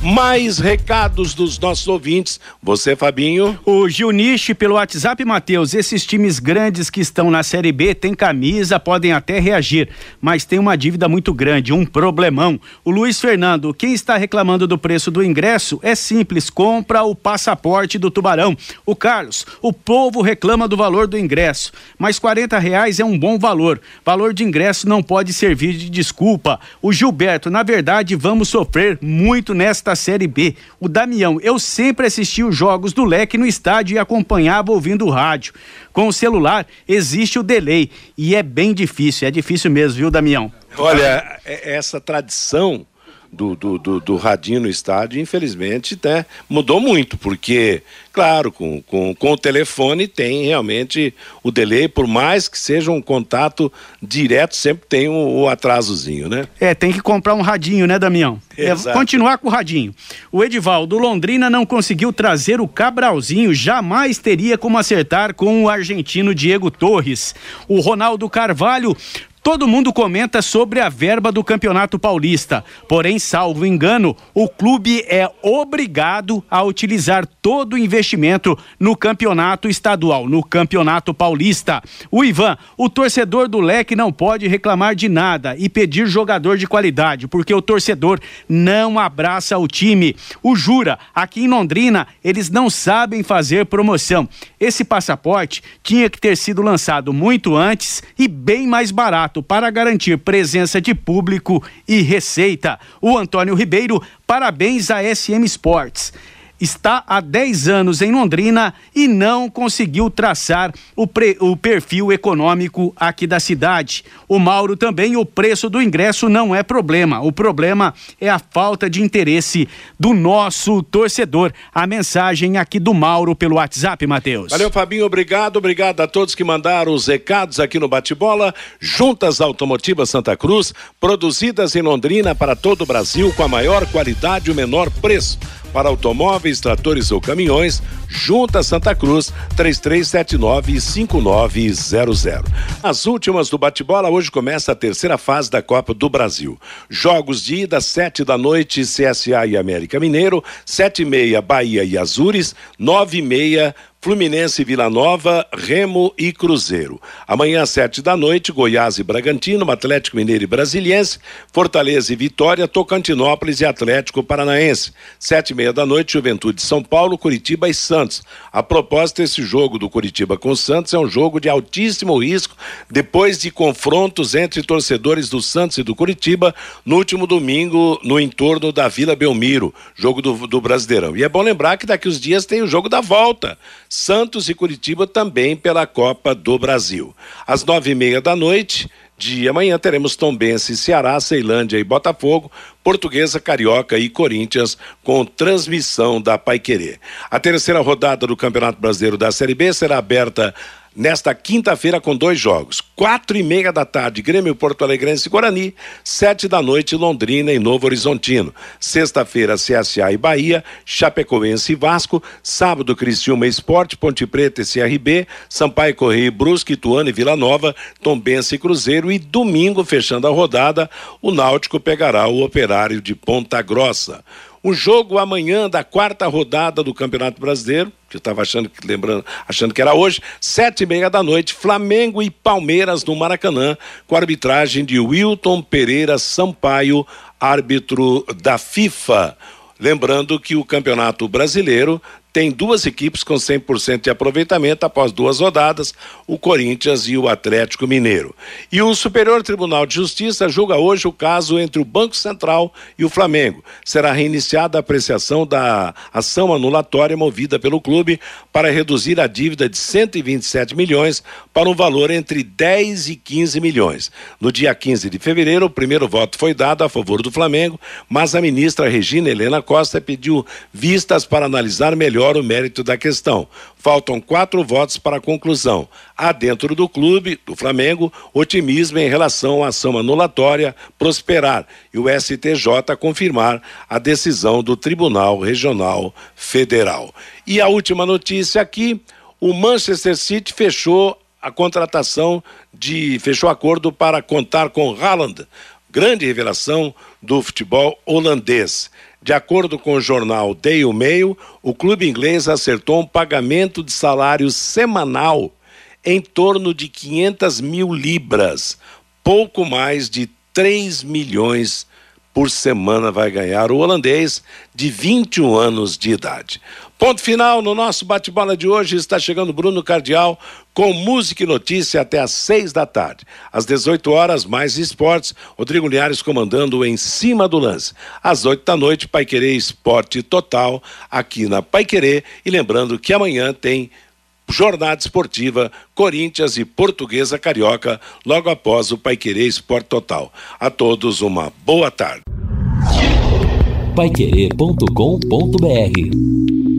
Mais recados dos nossos ouvintes. Você, Fabinho? O Gilniche pelo WhatsApp, Matheus. Esses times grandes que estão na Série B têm camisa, podem até reagir, mas tem uma dívida muito grande, um problemão. O Luiz Fernando, quem está reclamando do preço do ingresso é simples, compra o passaporte do Tubarão. O Carlos, o povo reclama do valor do ingresso, mas 40 reais é um bom valor. Valor de ingresso não pode servir de desculpa. O Gilberto, na verdade, vamos sofrer muito nesta Série B. O Damião, eu sempre assisti os jogos do Leque no estádio e acompanhava ouvindo o rádio. Com o celular existe o delay e é bem difícil, é difícil mesmo, viu, Damião? Olha, é, essa tradição do, do, do, do radinho no estádio, infelizmente, né, mudou muito, porque, claro, com, com, com o telefone tem realmente o delay, por mais que seja um contato direto, sempre tem o, o atrasozinho, né? É, tem que comprar um radinho, né, Damião? É, continuar com o radinho. O Edivaldo Londrina não conseguiu trazer o Cabralzinho, jamais teria como acertar com o argentino Diego Torres. O Ronaldo Carvalho Todo mundo comenta sobre a verba do Campeonato Paulista, porém, salvo engano, o clube é obrigado a utilizar todo o investimento no Campeonato Estadual, no Campeonato Paulista. O Ivan, o torcedor do Leque não pode reclamar de nada e pedir jogador de qualidade, porque o torcedor não abraça o time. O Jura, aqui em Londrina, eles não sabem fazer promoção. Esse passaporte tinha que ter sido lançado muito antes e bem mais barato para garantir presença de público e receita. O Antônio Ribeiro, parabéns à SM Sports está há 10 anos em Londrina e não conseguiu traçar o, pre, o, perfil econômico aqui da cidade. O Mauro também, o preço do ingresso não é problema. O problema é a falta de interesse do nosso torcedor. A mensagem aqui do Mauro pelo WhatsApp, Matheus. Valeu, Fabinho. Obrigado. Obrigado a todos que mandaram os recados aqui no Bate-Bola. Juntas Automotivas Santa Cruz, produzidas em Londrina para todo o Brasil com a maior qualidade e o menor preço para automóveis, tratores ou caminhões, Junta Santa Cruz, 3379-5900. As últimas do bate-bola, hoje começa a terceira fase da Copa do Brasil. Jogos de ida, sete da noite, CSA e América Mineiro, sete e meia, Bahia e Azures, nove e meia, Fluminense, Vila Nova, Remo e Cruzeiro. Amanhã às sete da noite, Goiás e Bragantino, Atlético Mineiro e Brasiliense, Fortaleza e Vitória, Tocantinópolis e Atlético Paranaense. Sete e meia da noite, Juventude São Paulo, Curitiba e Santos. A proposta esse jogo do Curitiba com o Santos é um jogo de altíssimo risco, depois de confrontos entre torcedores do Santos e do Curitiba no último domingo no entorno da Vila Belmiro, jogo do, do Brasileirão. E é bom lembrar que daqui uns dias tem o jogo da volta. Santos e Curitiba também pela Copa do Brasil. Às nove e meia da noite de amanhã teremos Tombense, Ceará, Ceilândia e Botafogo, Portuguesa, Carioca e Corinthians com transmissão da Paiquerê. A terceira rodada do Campeonato Brasileiro da Série B será aberta nesta quinta-feira com dois jogos. Quatro e meia da tarde, Grêmio Porto Alegrense e Guarani. Sete da noite, Londrina e Novo Horizontino. Sexta-feira, CSA e Bahia, Chapecoense e Vasco. Sábado, Criciúma Esporte, Ponte Preta e CRB. Sampaio Correia Brusque, Ituano e Vila Nova. Tombense e Cruzeiro. E domingo, fechando a rodada, o Náutico pegará o Operário de Ponta Grossa. O jogo amanhã da quarta rodada do Campeonato Brasileiro, que eu estava achando, lembrando, achando que era hoje, sete e meia da noite, Flamengo e Palmeiras no Maracanã, com a arbitragem de Wilton Pereira Sampaio, árbitro da FIFA. Lembrando que o Campeonato Brasileiro tem duas equipes com 100% de aproveitamento após duas rodadas, o Corinthians e o Atlético Mineiro. E o Superior Tribunal de Justiça julga hoje o caso entre o Banco Central e o Flamengo. Será reiniciada a apreciação da ação anulatória movida pelo clube para reduzir a dívida de 127 milhões para um valor entre 10 e 15 milhões. No dia 15 de fevereiro, o primeiro voto foi dado a favor do Flamengo, mas a ministra Regina Helena Costa pediu vistas para analisar melhor melhor o mérito da questão. Faltam quatro votos para a conclusão. Há dentro do clube, do Flamengo, otimismo em relação à ação anulatória prosperar e o STJ confirmar a decisão do Tribunal Regional Federal. E a última notícia aqui: o Manchester City fechou a contratação de. fechou acordo para contar com Haaland grande revelação do futebol holandês. De acordo com o jornal Daily Mail, o clube inglês acertou um pagamento de salário semanal em torno de 500 mil libras, pouco mais de 3 milhões por semana vai ganhar o holandês de 21 anos de idade. Ponto final no nosso bate-bola de hoje. Está chegando Bruno Cardial com música e notícia até às seis da tarde. Às 18 horas, mais esportes. Rodrigo Linhares comandando em cima do lance. Às 8 da noite, Pai Querer Esporte Total aqui na Pai Querer. E lembrando que amanhã tem jornada esportiva Corinthians e Portuguesa Carioca, logo após o Paiquerê Esporte Total. A todos uma boa tarde. Paiquerê.com.br